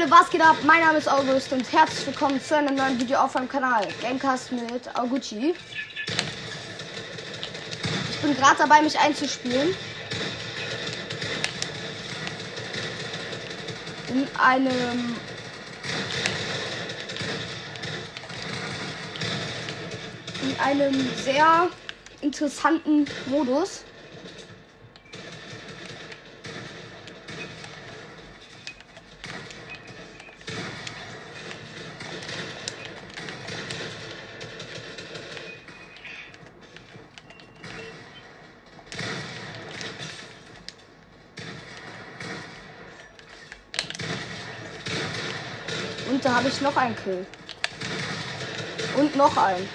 Leute, was geht ab? Mein Name ist August und herzlich willkommen zu einem neuen Video auf meinem Kanal Gamecast mit Augucci. Ich bin gerade dabei, mich einzuspielen. In einem in einem sehr interessanten Modus. Ich noch einen Kill. Und noch einen.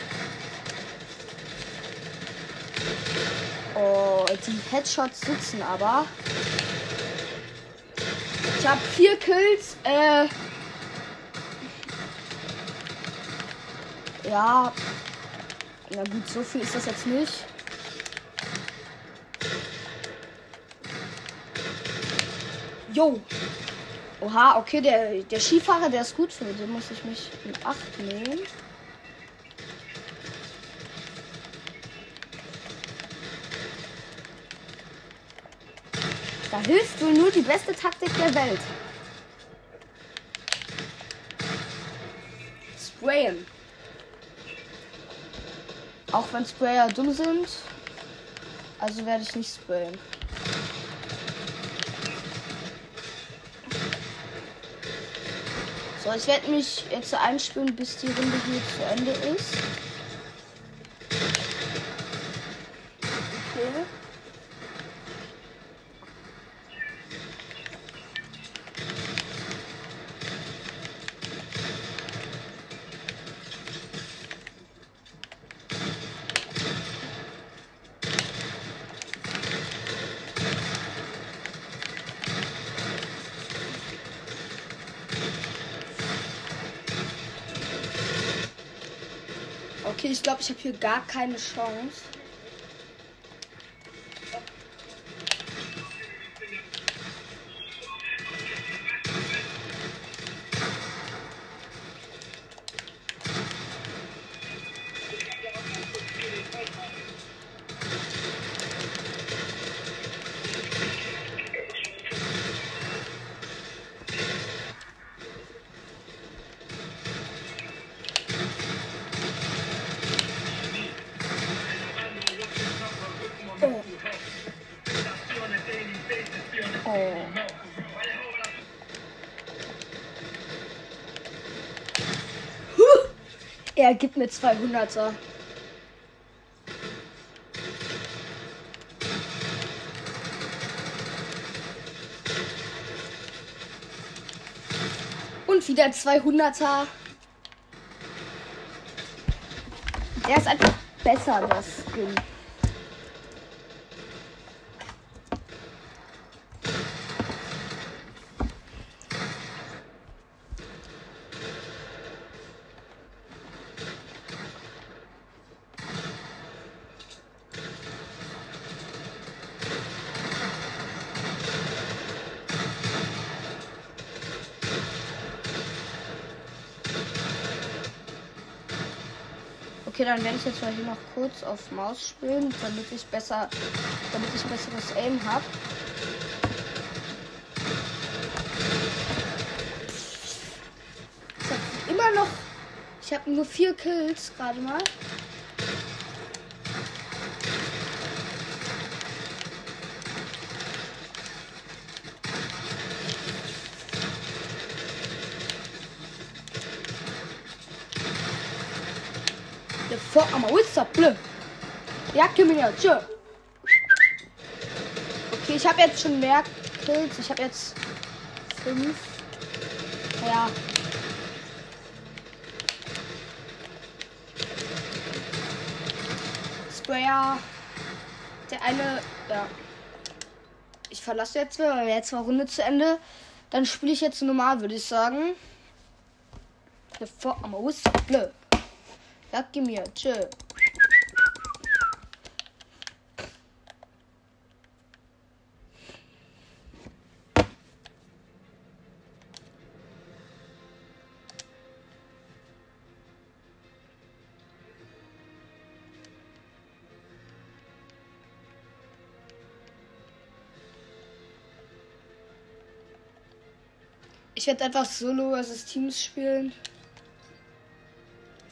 Oh, die Headshots sitzen aber. Ich habe vier Kills. Äh. Ja. Na gut, so viel ist das jetzt nicht. Jo. Oha, okay, der, der Skifahrer, der ist gut für den muss ich mich in Acht nehmen. Da hilft wohl nur die beste Taktik der Welt. Sprayen. Auch wenn Sprayer dumm sind. Also werde ich nicht sprayen. So, ich werde mich jetzt einspielen, bis die Runde hier zu Ende ist. Glaube, ich habe hier gar keine Chance. Gibt mir 200er. Und wieder 200er. Der ist einfach besser, das Skin. Dann werde ich jetzt mal hier noch kurz auf Maus spielen, damit ich besser, damit ich besseres Aim habe. Ich habe immer noch, ich habe nur vier Kills gerade mal. The fuck am I with up, bleu? Ja, gib mir jetzt. Okay, ich habe jetzt schon mehr Kills. Ich habe jetzt fünf. Ja. Sprayer. Der eine, ja. Ich verlasse jetzt, weil jetzt war Runde zu Ende. Dann spiele ich jetzt normal, würde ich sagen. The fuck am I Danke mir. Tschö. Ich werde einfach Solo versus Teams spielen.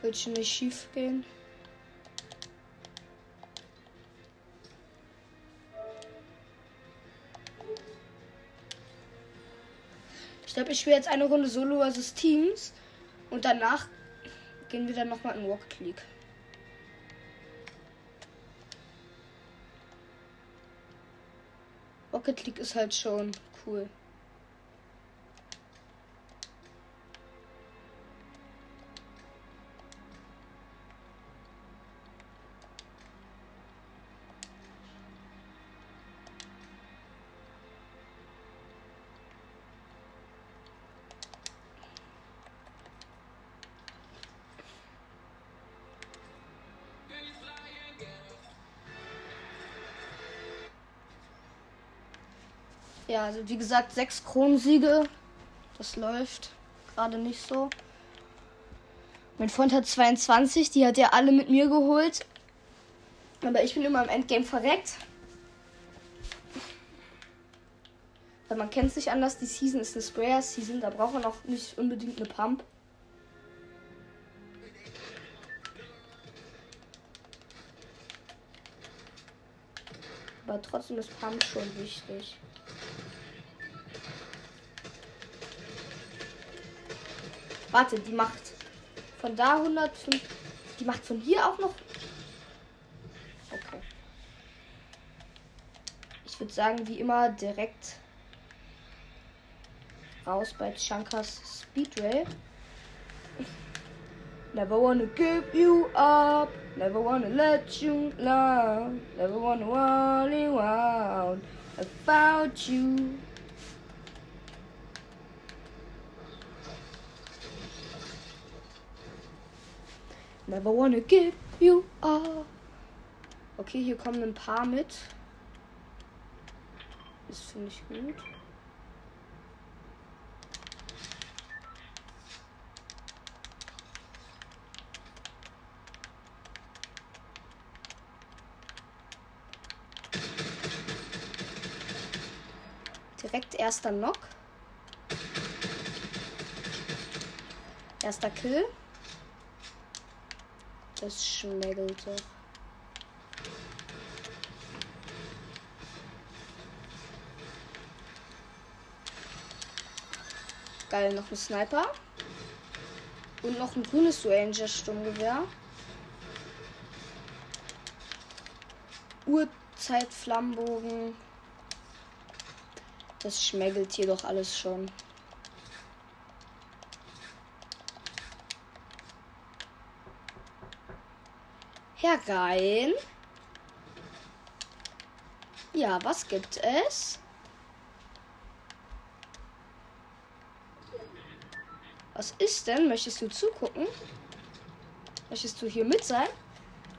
Wird schon nicht schief gehen. Ich glaube, ich spiele jetzt eine Runde Solo versus Teams und danach gehen wir dann nochmal in Rocket League. Rocket League ist halt schon cool. Also wie gesagt, sechs Kronensiege. Das läuft gerade nicht so. Mein Freund hat 22, die hat er alle mit mir geholt. Aber ich bin immer im Endgame verreckt. Weil man kennt sich anders, die Season ist eine Sprayer-Season, da braucht man auch nicht unbedingt eine Pump. Aber trotzdem ist Pump schon wichtig. Warte, die macht von da 105. Die macht von hier auch noch. Okay. Ich würde sagen, wie immer direkt raus bei Chankas Speedway. Never wanna give you up, never wanna let you down, never wanna worry around about you. Never wanna give you up. Okay, hier kommen ein paar mit. Das finde ich gut. Direkt erster Knock. Erster Kill. Das schmeckelt doch. Geil, noch ein Sniper. Und noch ein grünes Ranger Sturmgewehr. Uhrzeit Flammenbogen. Das schmeckelt hier doch alles schon. Herein. Ja, was gibt es? Was ist denn? Möchtest du zugucken? Möchtest du hier mit sein?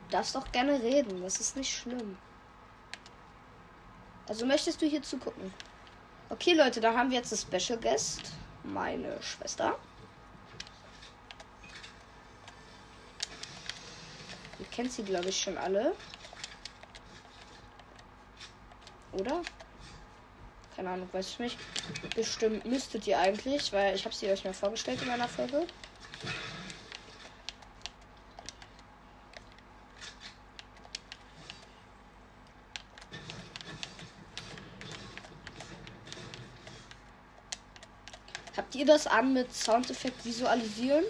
Du darfst doch gerne reden, das ist nicht schlimm. Also möchtest du hier zugucken? Okay, Leute, da haben wir jetzt das Special Guest. Meine Schwester. Kennt sie, glaube ich, schon alle. Oder? Keine Ahnung, weiß ich nicht. Bestimmt müsstet ihr eigentlich, weil ich habe sie euch mal vorgestellt in meiner Folge. Habt ihr das an mit Soundeffekt visualisieren?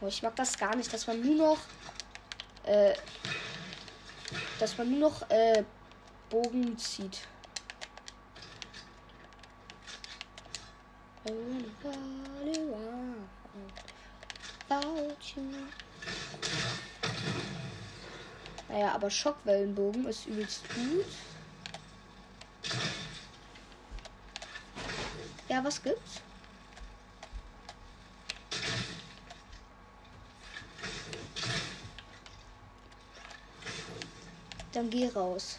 Oh, ich mag das gar nicht, dass man nur noch äh, dass man nur noch äh, Bogen zieht. Naja, aber Schockwellenbogen ist übelst gut. Ja, was gibt's? Dann geh raus.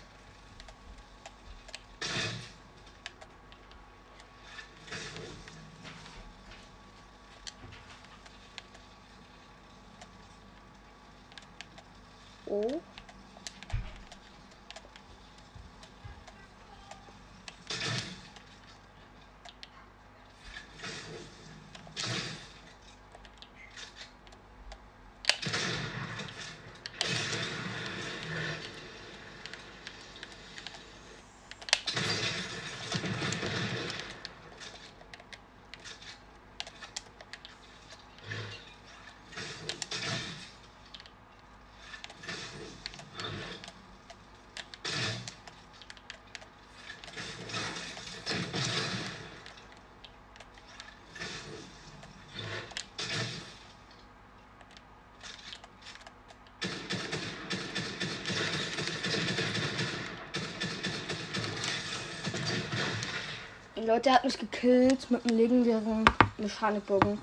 Oh. Leute, der hat mich gekillt mit einem legendären Mechanikbogen.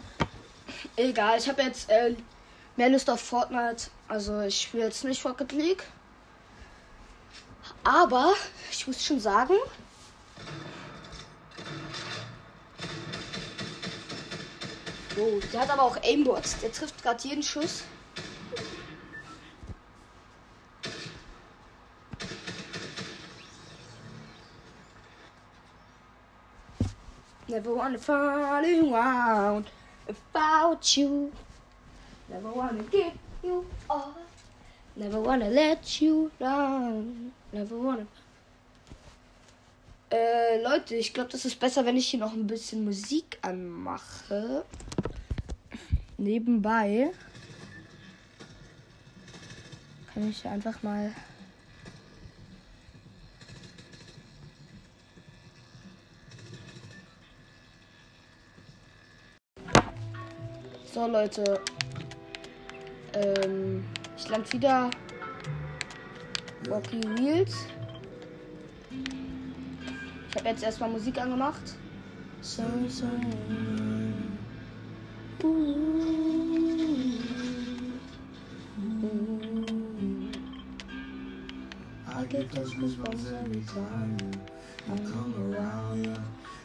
Egal, ich habe jetzt äh, mehr Lust auf Fortnite. Also ich spiele jetzt nicht Rocket League. Aber ich muss schon sagen, Oh, der hat aber auch Aimbots. Der trifft gerade jeden Schuss. Never wanna fall around without you. Never wanna give you all. Never wanna let you down. Never wanna. Äh, Leute, ich glaube, das ist besser, wenn ich hier noch ein bisschen Musik anmache. Nebenbei kann ich einfach mal. So Leute, ähm, ich lande wieder Rocky Wheels. Ich habe jetzt erstmal Musik angemacht. So, so. I get those goosebumps every time I come around you.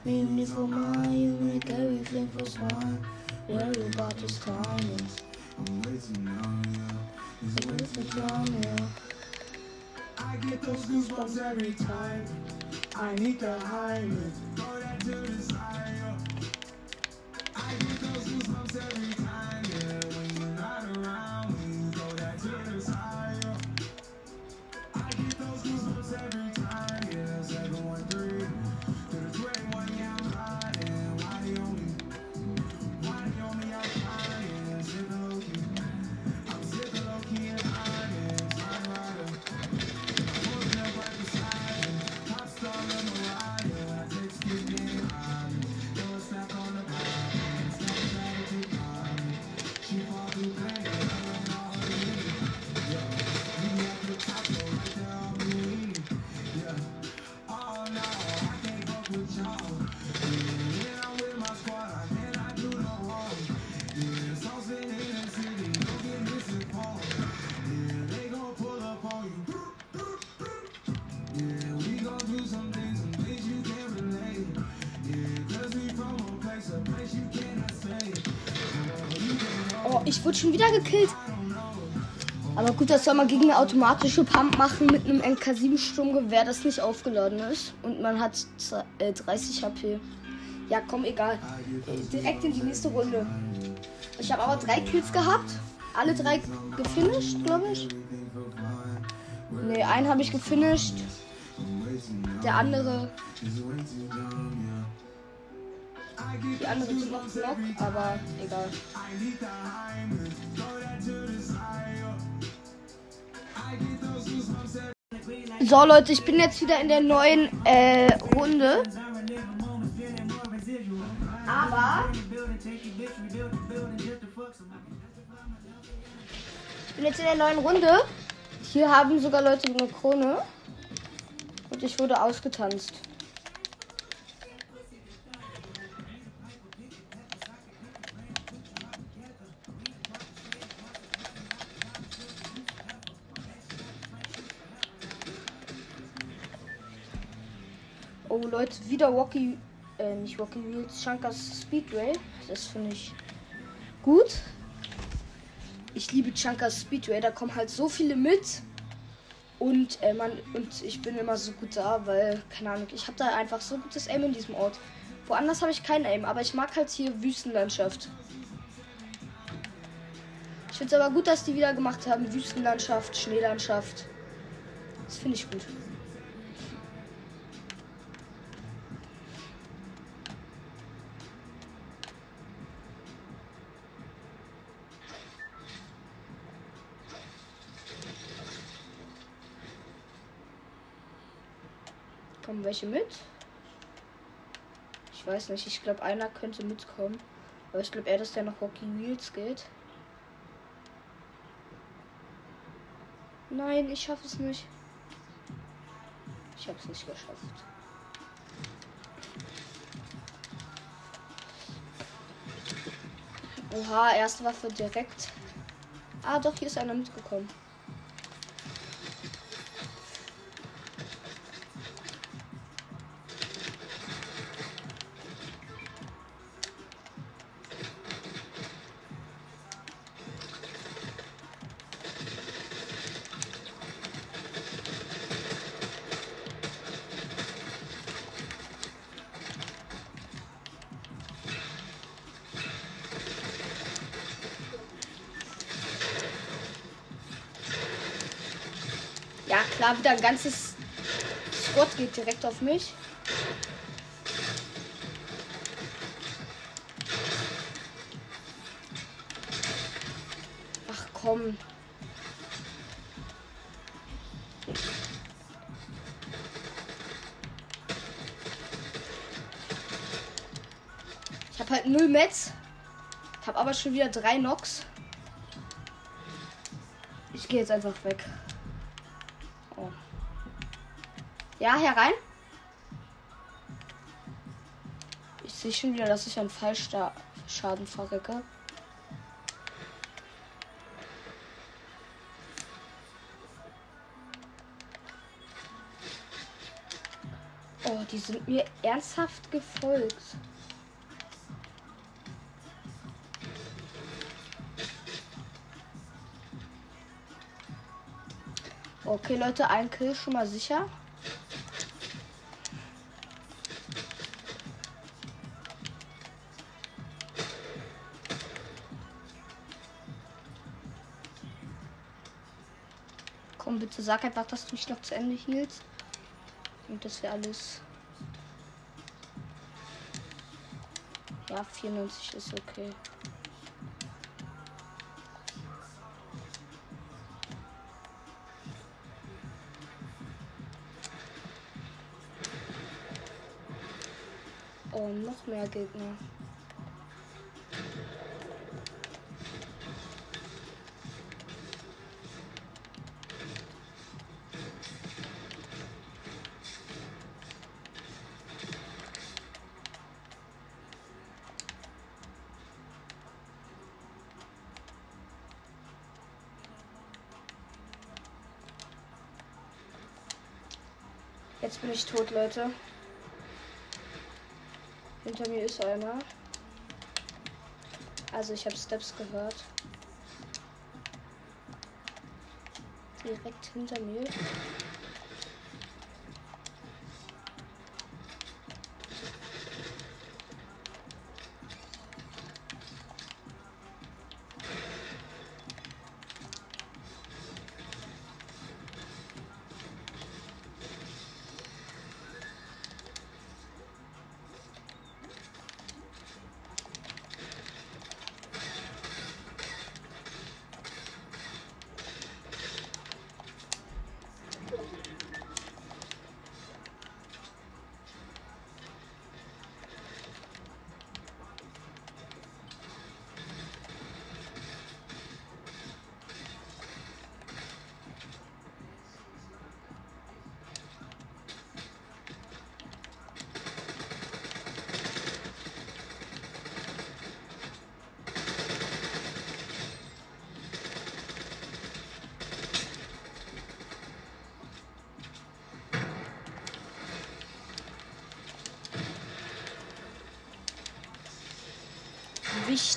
Even if I'm mine, you make everything feel fine. Worry about this time. I'm waiting on you. It's way drama, yeah. I get those goosebumps every time. I need to hide it. Throw that to the side, ich wurde schon wieder gekillt. Aber gut, das soll man gegen eine automatische Pump machen mit einem NK7 Sturmgewehr, das nicht aufgeladen ist. Und man hat z- äh, 30 HP. Ja, komm, egal. Äh, Direkt in die nächste Runde. Ich habe aber drei Kills gehabt. Alle drei gefinisht, glaube ich. Ne, einen habe ich gefinisht. Der andere. Die anderen sind noch Block, aber egal. So Leute, ich bin jetzt wieder in der neuen äh, Runde. Aber ich bin jetzt in der neuen Runde. Hier haben sogar Leute eine Krone. Und ich wurde ausgetanzt. Leute, wieder Rocky, äh, nicht Rocky Wheels, Chunkas Speedway. Das finde ich gut. Ich liebe Chunkas Speedway, da kommen halt so viele mit. Und, äh, man, und ich bin immer so gut da, weil, keine Ahnung, ich habe da einfach so gutes Aim in diesem Ort. Woanders habe ich kein Aim, aber ich mag halt hier Wüstenlandschaft. Ich finde es aber gut, dass die wieder gemacht haben. Wüstenlandschaft, Schneelandschaft. Das finde ich gut. kommen welche mit? Ich weiß nicht. Ich glaube, einer könnte mitkommen. Aber ich glaube eher, dass der noch Rocky Wheels geht. Nein, ich schaffe es nicht. Ich habe es nicht geschafft. Oha, erste Waffe direkt. Ah, doch, hier ist einer mitgekommen. Ja, wieder ein ganzes Squad geht direkt auf mich. Ach komm. Ich habe halt null Metz. Habe aber schon wieder drei Nox. Ich gehe jetzt einfach weg. Ja, herein. Ich sehe schon wieder, dass ich einen Fallschaden verrecke. Oh, die sind mir ernsthaft gefolgt. Okay, Leute, ein Kill schon mal sicher. Bitte sag einfach, dass du mich noch zu Ende hielst. Und das wäre alles. Ja, 94 ist okay. Oh, noch mehr Gegner. Jetzt bin ich tot, Leute. Hinter mir ist einer. Also ich habe Steps gehört. Direkt hinter mir.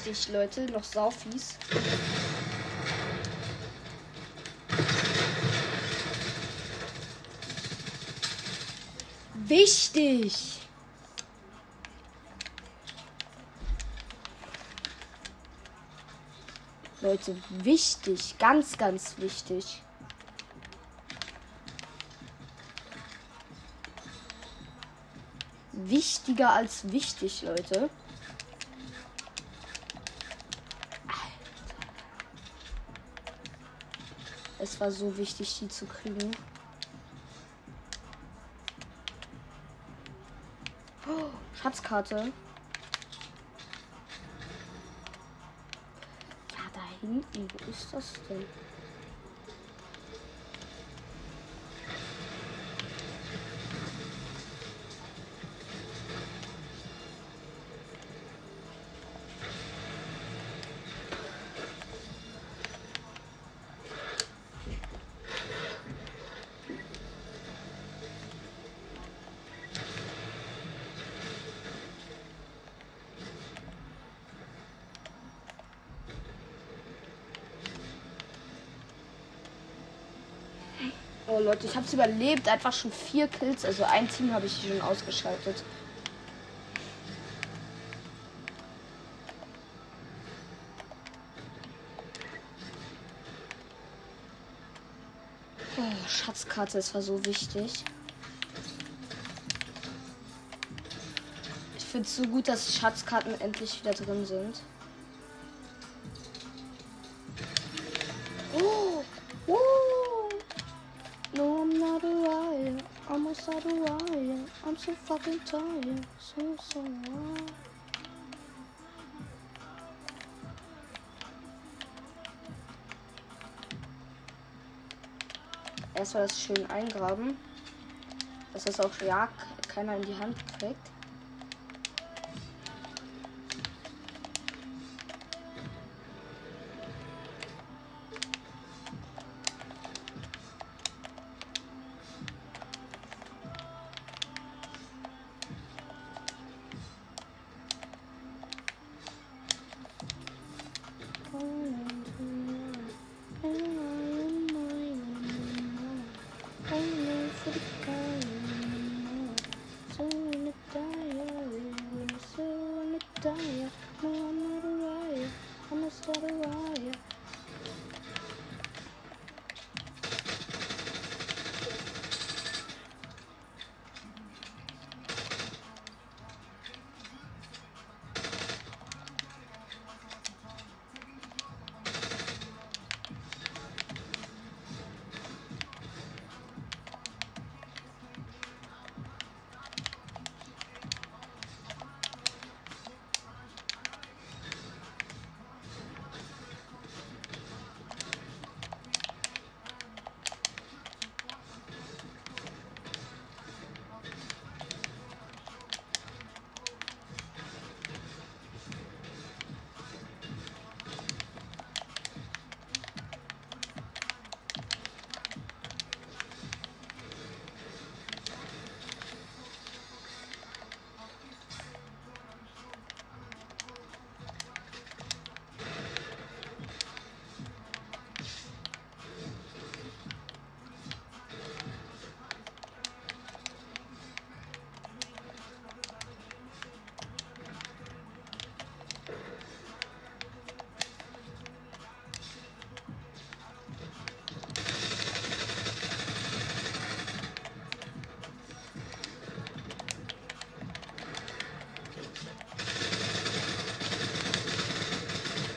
Wichtig, Leute, noch Saufis. Wichtig. Leute, wichtig, ganz, ganz wichtig. Wichtiger als wichtig, Leute. War so wichtig, die zu kriegen. Oh, Schatzkarte. Ja, da hinten. Wo ist das denn? Leute, ich habe es überlebt. Einfach schon vier Kills. Also ein Team habe ich schon ausgeschaltet. Oh, Schatzkarte, es war so wichtig. Ich finde es so gut, dass Schatzkarten endlich wieder drin sind. So fucking tired. So, so wild. Erstmal das schön eingraben. Dass das auch ja keiner in die Hand kriegt.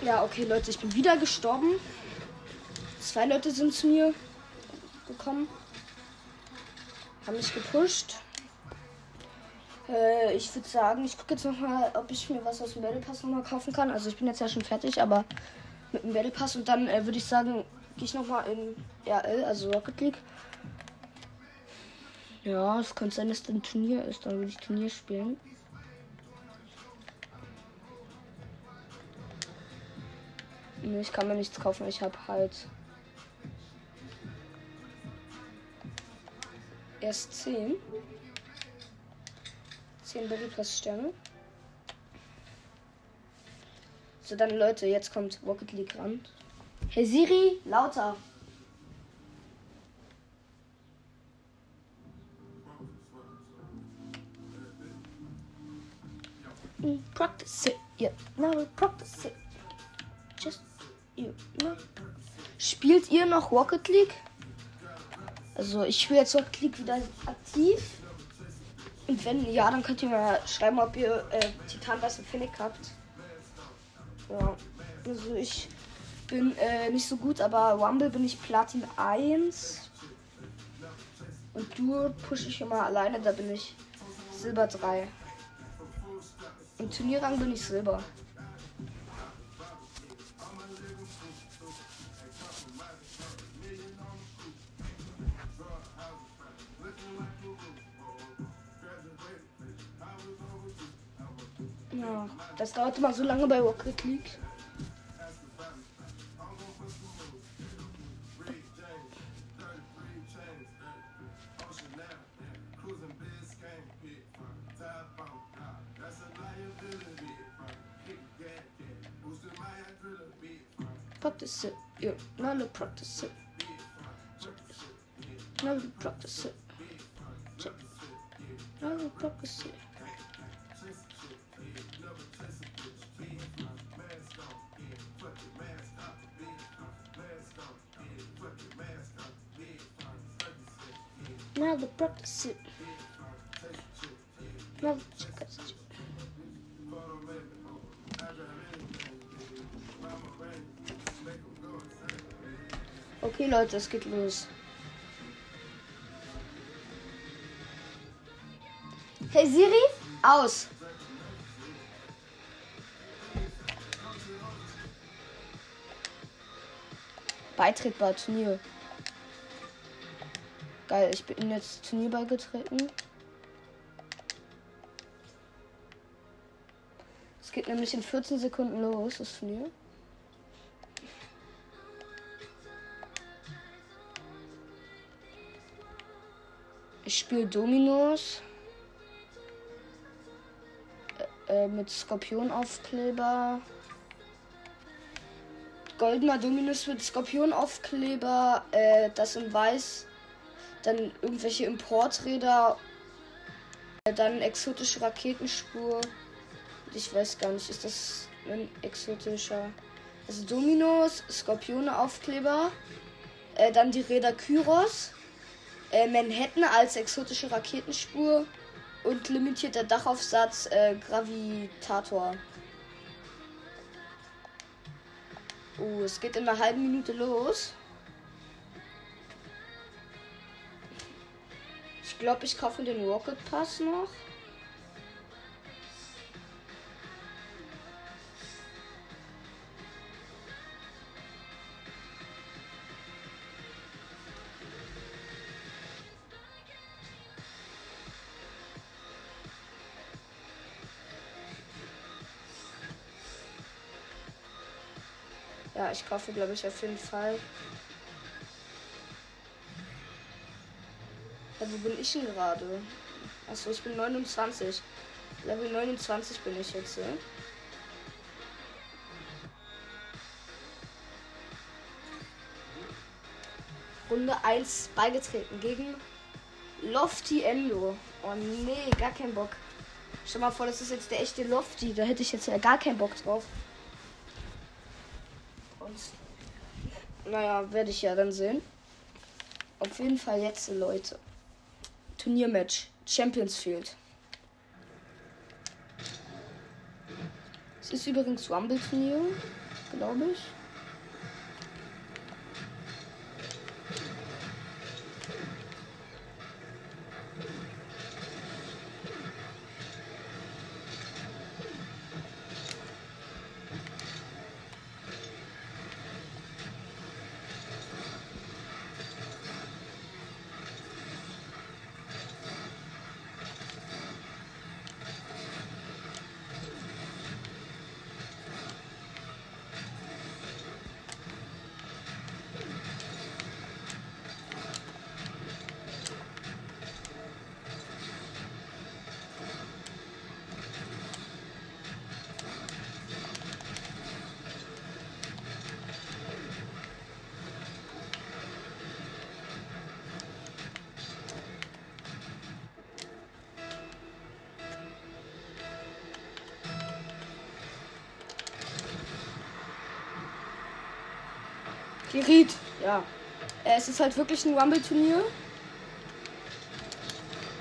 Ja, okay, Leute, ich bin wieder gestorben. Zwei Leute sind zu mir gekommen. Haben mich gepusht. Äh, ich würde sagen, ich gucke jetzt nochmal, ob ich mir was aus dem Battle Pass nochmal kaufen kann. Also ich bin jetzt ja schon fertig, aber mit dem Battle Pass und dann äh, würde ich sagen, gehe ich nochmal in RL, also Rocket League. Ja, es könnte sein, dass das ein Turnier ist. Dann würde ich Turnier spielen. Ich kann mir nichts kaufen. Ich habe halt erst 10. 10 Battle Plus Sterne. So, dann Leute, jetzt kommt Rocket League ran. Hey Siri, lauter. Practice it, yeah. Now we practice it. Just you know. Spielt ihr noch Rocket League? Also ich spiele jetzt Rocket League wieder aktiv. Und wenn ja, dann könnt ihr mir schreiben, ob ihr äh, Titan Weißen Phoenix habt. Ja. Also ich bin äh, nicht so gut, aber Rumble bin ich Platin 1. Und Duo pushe ich immer alleine, da bin ich Silber 3. Im Turnierrang bin ich Silber. Ja, das dauert immer so lange bei Rocket League. Practice it, yeah, not practice it. Now the sit. Check. Now we drop the the practice check it. Okay, Leute, es geht los. Hey Siri, aus. Beitretbar Turnier. Geil, ich bin jetzt Turnier beigetreten. Es geht nämlich in 14 Sekunden los, das Turnier. Ich spiele Dominos. Äh, mit Skorpionaufkleber. Goldener Dominus mit Skorpionaufkleber. Äh, das in weiß. Dann irgendwelche Importräder. Äh, dann exotische Raketenspur. Ich weiß gar nicht, ist das ein exotischer. Also Dominos, Skorpione Aufkleber. Äh, dann die Räder Kyros. Äh, Manhattan als exotische Raketenspur und limitierter Dachaufsatz äh, Gravitator. Oh, es geht in einer halben Minute los. Ich glaube, ich kaufe den Rocket Pass noch. Ja, ich kaufe, glaube ich, auf jeden Fall. Ja, wo bin ich denn gerade? Achso, ich bin 29. Level 29 bin ich jetzt. Ja? Runde 1 beigetreten gegen Lofty Endo. Oh nee, gar kein Bock. Stell mal vor, das ist jetzt der echte Lofty. Da hätte ich jetzt ja gar keinen Bock drauf. Und naja, werde ich ja dann sehen. Auf jeden Fall jetzt, Leute. Turniermatch. Champions Field. Es ist übrigens Rumble-Turnier, glaube ich. Ja. Äh, es ist halt wirklich ein Rumble-Turnier.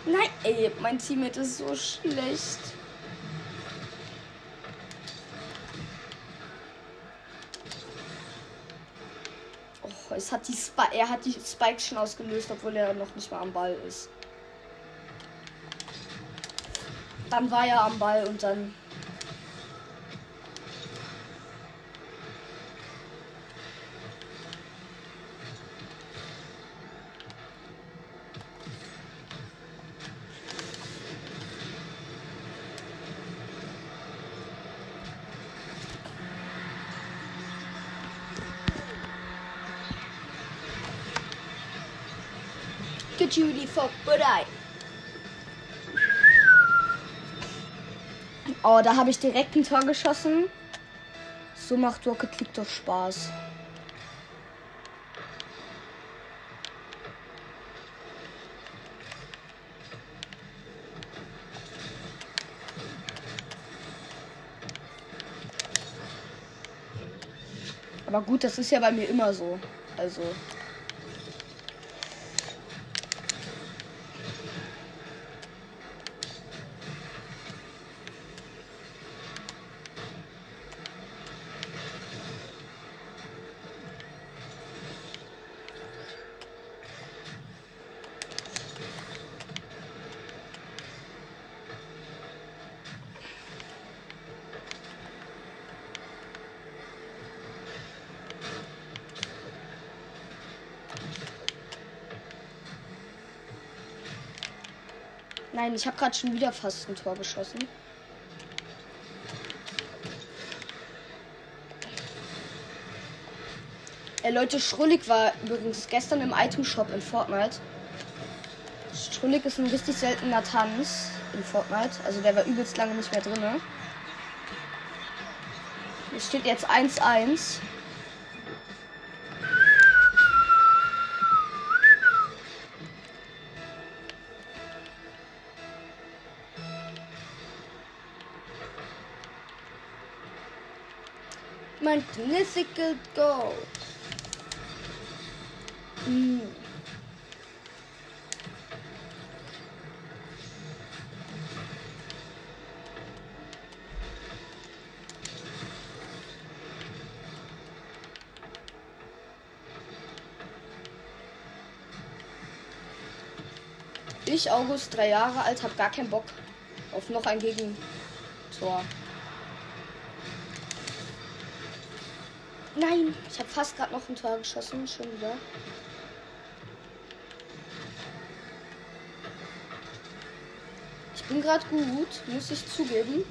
Nein, ey, mein Teammate ist so schlecht. Oh, es hat die Sp er hat die Spikes schon ausgelöst, obwohl er noch nicht mal am Ball ist. Dann war er am Ball und dann sofort. Oh, da habe ich direkt ein Tor geschossen. So macht Rocket League doch Spaß. Aber gut, das ist ja bei mir immer so. Also. Nein, ich habe gerade schon wieder fast ein Tor geschossen. Äh, Leute, Schrullig war übrigens gestern im Item Shop in Fortnite. Schrullig ist ein richtig seltener Tanz in Fortnite. Also der war übelst lange nicht mehr drin. Es steht jetzt 1-1. Magnificent goal. Mm. Ich, August, drei Jahre alt, habe gar keinen Bock auf noch ein Gegentor. Nein, ich habe fast gerade noch ein Tor geschossen, schon wieder. Ich bin gerade gut, muss ich zugeben.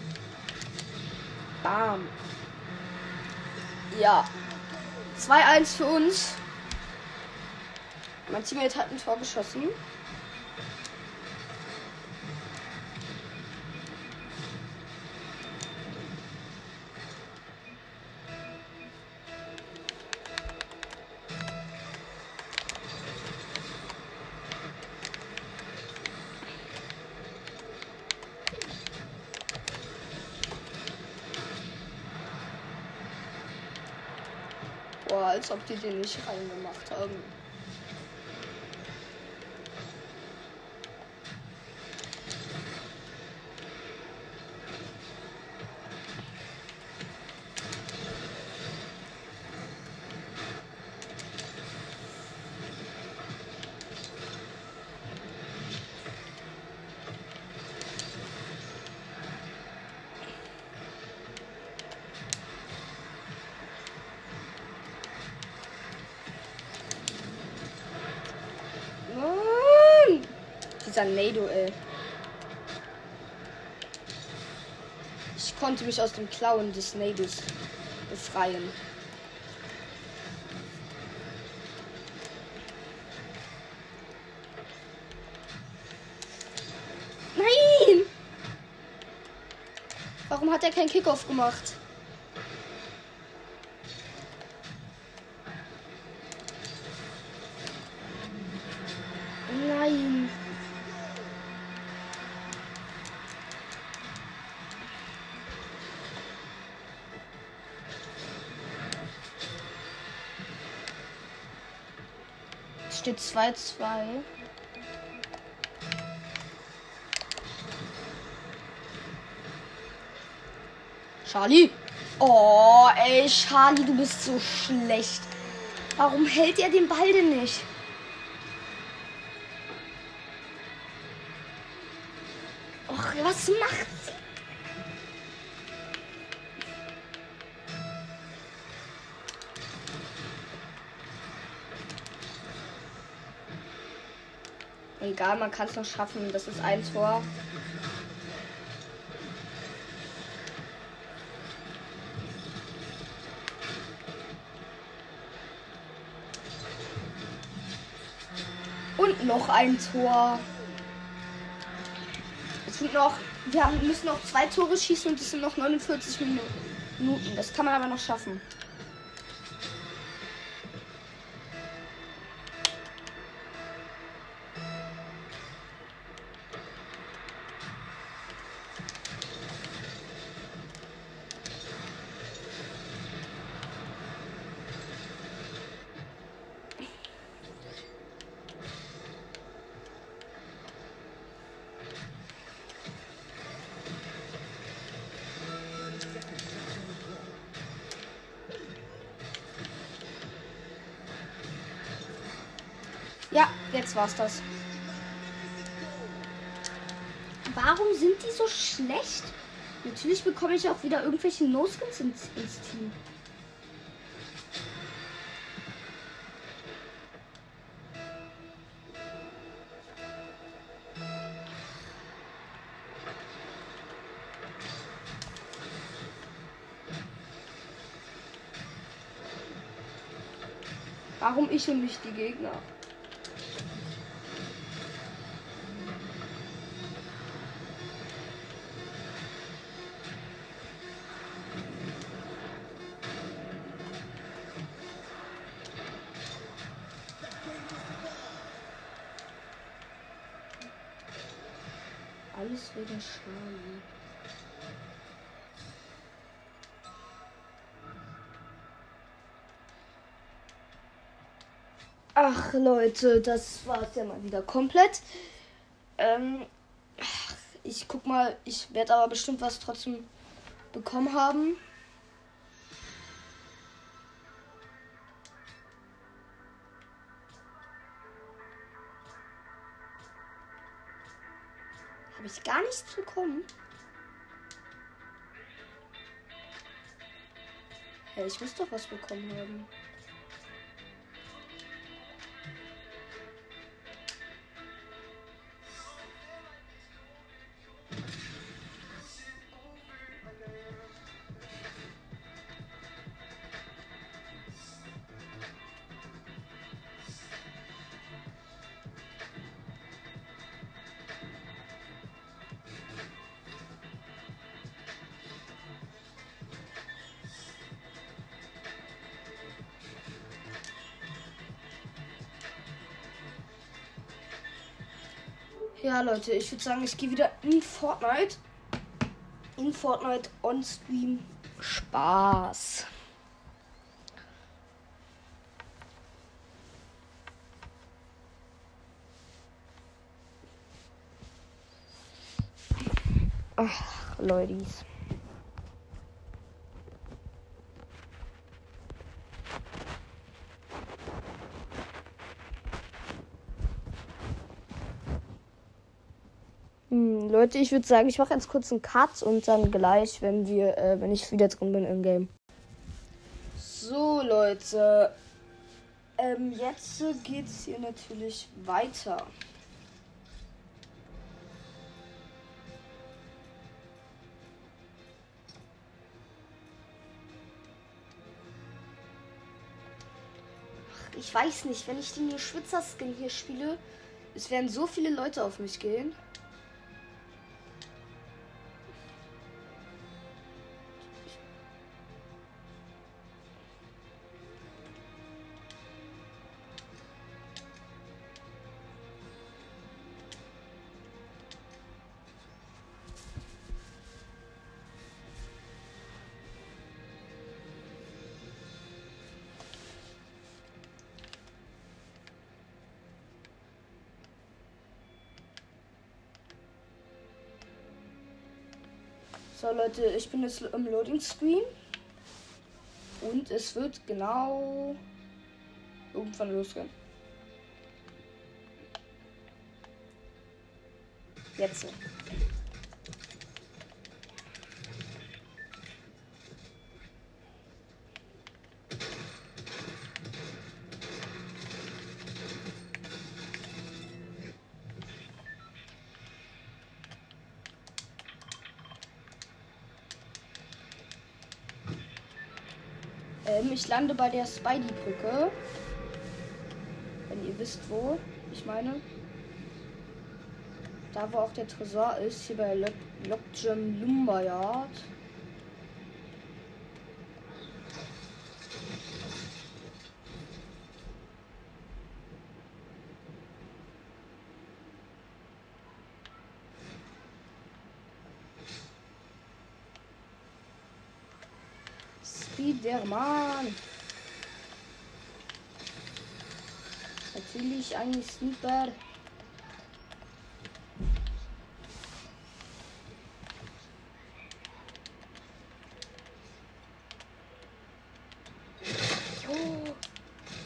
Bam. Ja. 2-1 für uns. Mein Teammate hat ein Tor geschossen. Als ob die den nicht reingemacht haben. Ey. Ich konnte mich aus dem Klauen des Nados befreien. Nein! Warum hat er keinen Kickoff gemacht? Steht 2-2. Charlie. Oh, ey, Charlie, du bist so schlecht. Warum hält er den Ball denn nicht? Och, was macht sie? Egal, man kann es noch schaffen. Das ist ein Tor. Und noch ein Tor. Es sind noch. Wir haben, müssen noch zwei Tore schießen und es sind noch 49 Minuten. Das kann man aber noch schaffen. Jetzt war's das. Warum sind die so schlecht? Natürlich bekomme ich auch wieder irgendwelche No-Skins ins, ins Team. Warum ich und nicht die Gegner? Leute, das war's ja mal wieder komplett. Ähm, ich guck mal, ich werde aber bestimmt was trotzdem bekommen haben. Habe ich gar nichts bekommen? Hey, ich muss doch was bekommen haben. Leute, ich würde sagen, ich gehe wieder in Fortnite. In Fortnite on Stream. Spaß. Ach, Leute. Hm, Leute, ich würde sagen, ich mache jetzt kurz einen Cut und dann gleich, wenn wir, äh, wenn ich wieder drin bin im Game. So, Leute. Ähm, jetzt geht's hier natürlich weiter. Ach, Ich weiß nicht, wenn ich den Schwitzer-Skin hier spiele, es werden so viele Leute auf mich gehen. Leute, ich bin jetzt im Loading Screen. Und es wird genau irgendwann losgehen. Jetzt. Ähm, ich lande bei der Spidey-Brücke. Wenn ihr wisst, wo. Ich meine. Da, wo auch der Tresor ist. Hier bei Lock Lockgem Lumberyard. Spiderman. Natürlich ein Sniper.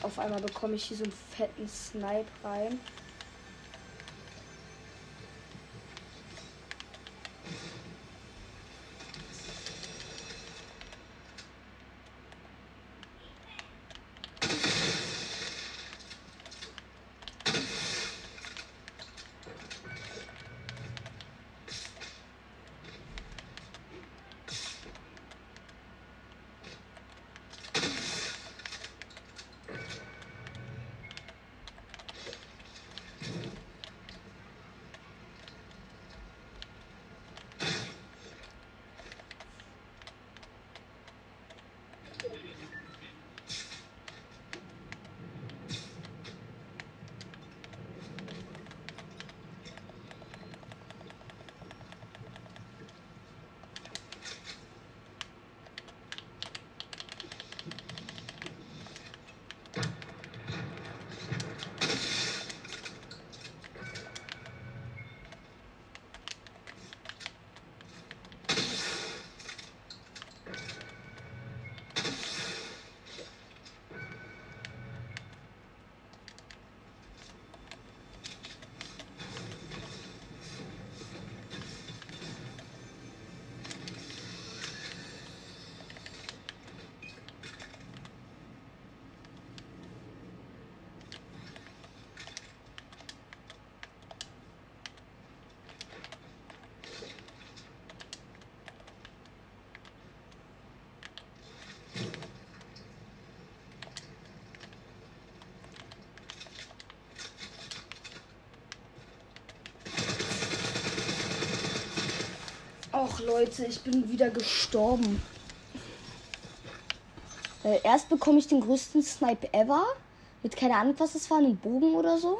Auf einmal bekomme ich hier so einen fetten Snipe rein. Och Leute, ich bin wieder gestorben. Äh, erst bekomme ich den größten Snipe ever. Mit keine Ahnung, was es war, einem Bogen oder so.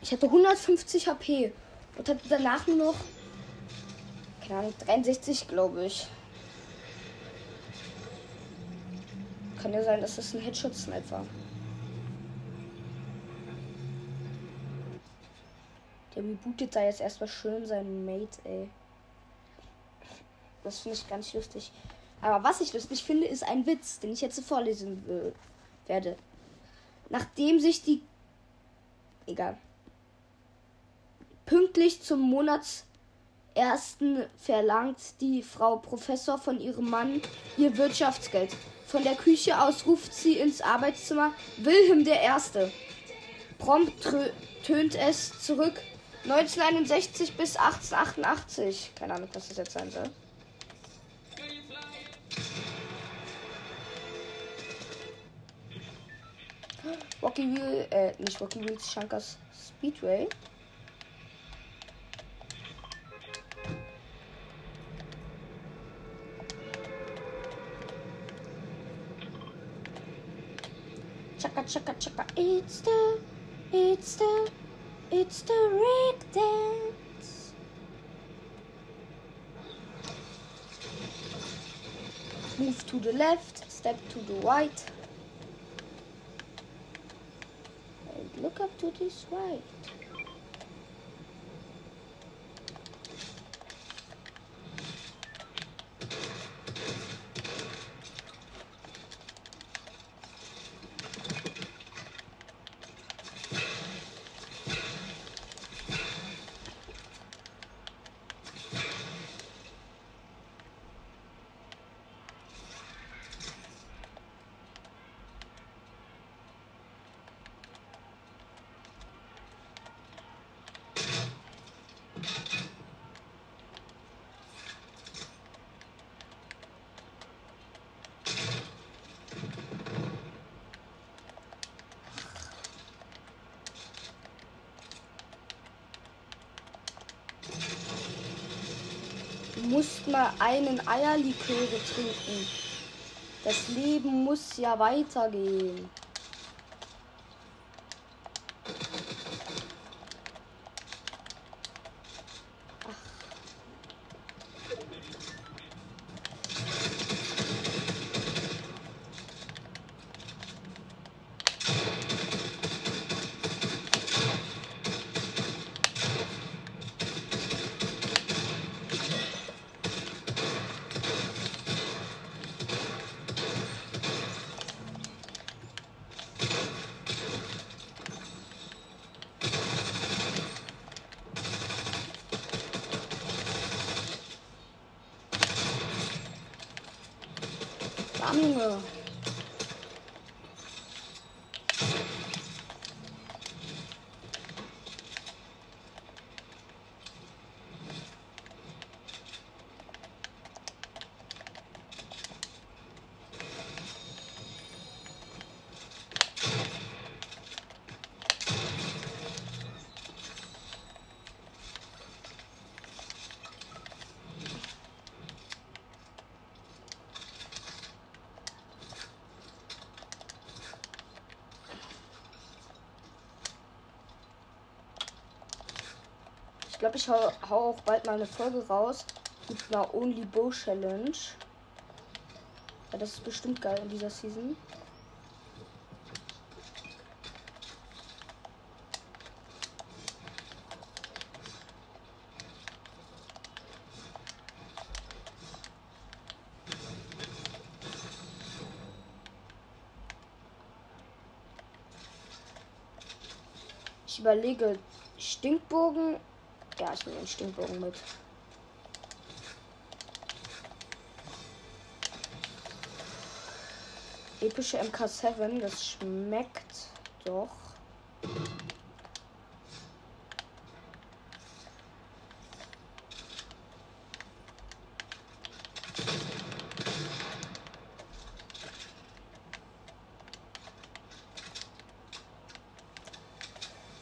Ich hatte 150 HP und hatte danach nur noch, keine Ahnung, 63, glaube ich. Kann ja sein, dass das ein Headshot-Snipe war. Der rebootet da jetzt erstmal schön seinen Mate, ey. Das finde ich ganz lustig. Aber was ich lustig finde, ist ein Witz, den ich jetzt vorlesen äh, werde. Nachdem sich die. Egal. Pünktlich zum Monatsersten verlangt die Frau Professor von ihrem Mann ihr Wirtschaftsgeld. Von der Küche aus ruft sie ins Arbeitszimmer Wilhelm der Erste. Prompt tönt es zurück. 1961 bis 1888. Keine Ahnung, was das jetzt sein soll. Rocky Wheel, äh, nicht Rocky Wheels, Shankers Speedway. Chaka chaka chaka, it's the, it's the It's the rig dance. Move to the left, step to the right. And look up to this right. Musst mal einen Eierliköre trinken. Das Leben muss ja weitergehen. Glaube, ich hau, hau auch bald mal eine Folge raus mit einer Only Bow Challenge. Ja, das ist bestimmt geil in dieser Season. Ich überlege Stinkbogen ja, ich nehme den Stinkbogen mit. Epische MK7, das schmeckt doch.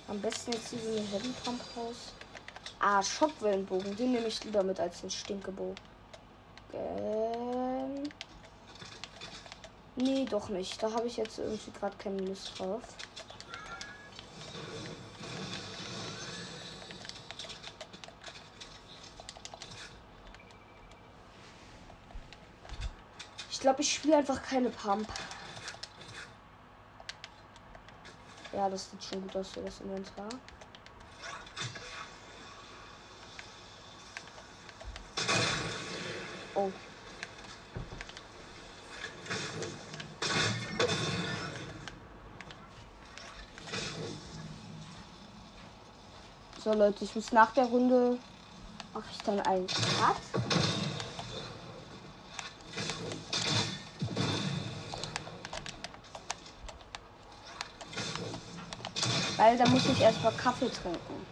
Am besten jetzt diesen Heavy Pump raus. Ah, Schockwellenbogen. Den nehme ich lieber mit als den Stinkebogen. Nee, doch nicht. Da habe ich jetzt irgendwie gerade keine Lust drauf. Ich glaube, ich spiele einfach keine Pump. Ja, das sieht schon gut aus für das Inventar. Leute, ich muss nach der Runde mache ich dann einen Cut. Weil da muss ich erstmal Kaffee trinken.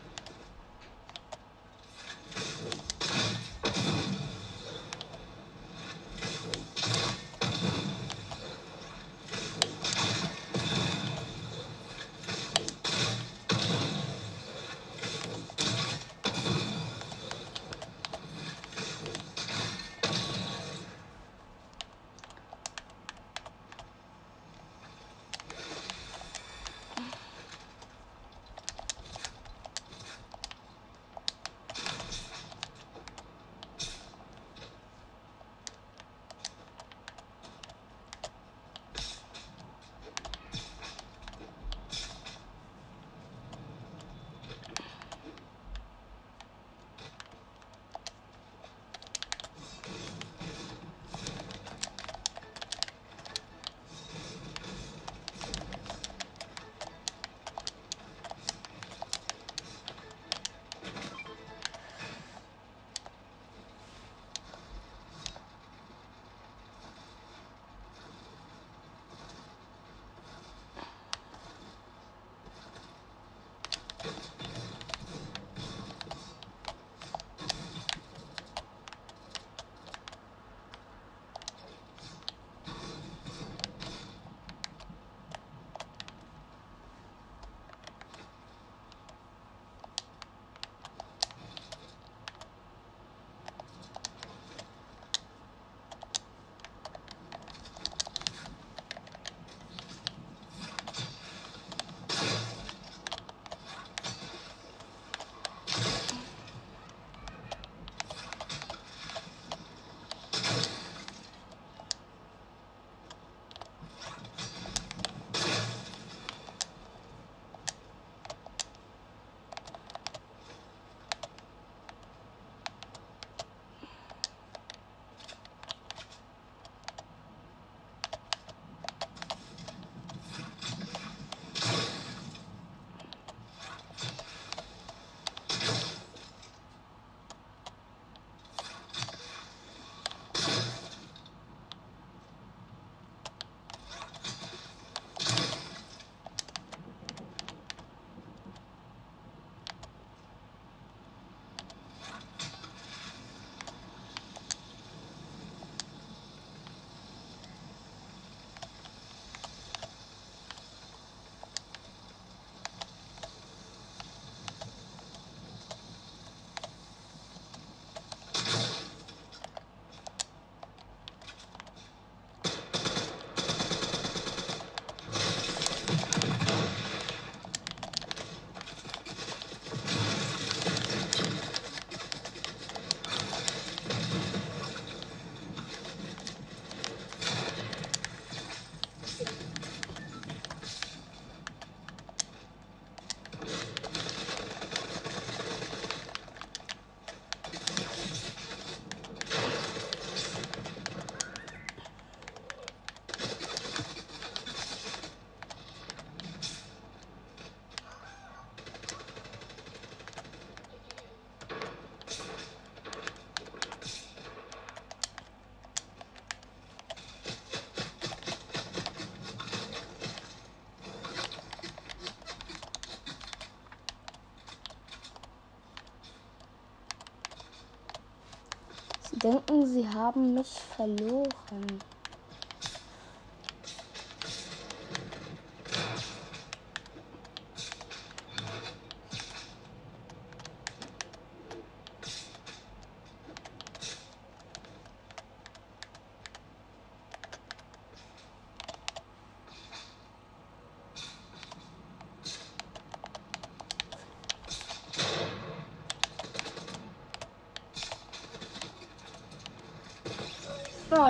Denken, sie haben mich verloren.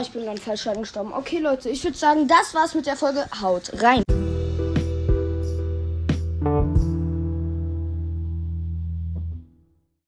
Ich bin ganz falsch gestorben. Okay, Leute, ich würde sagen, das war's mit der Folge. Haut rein.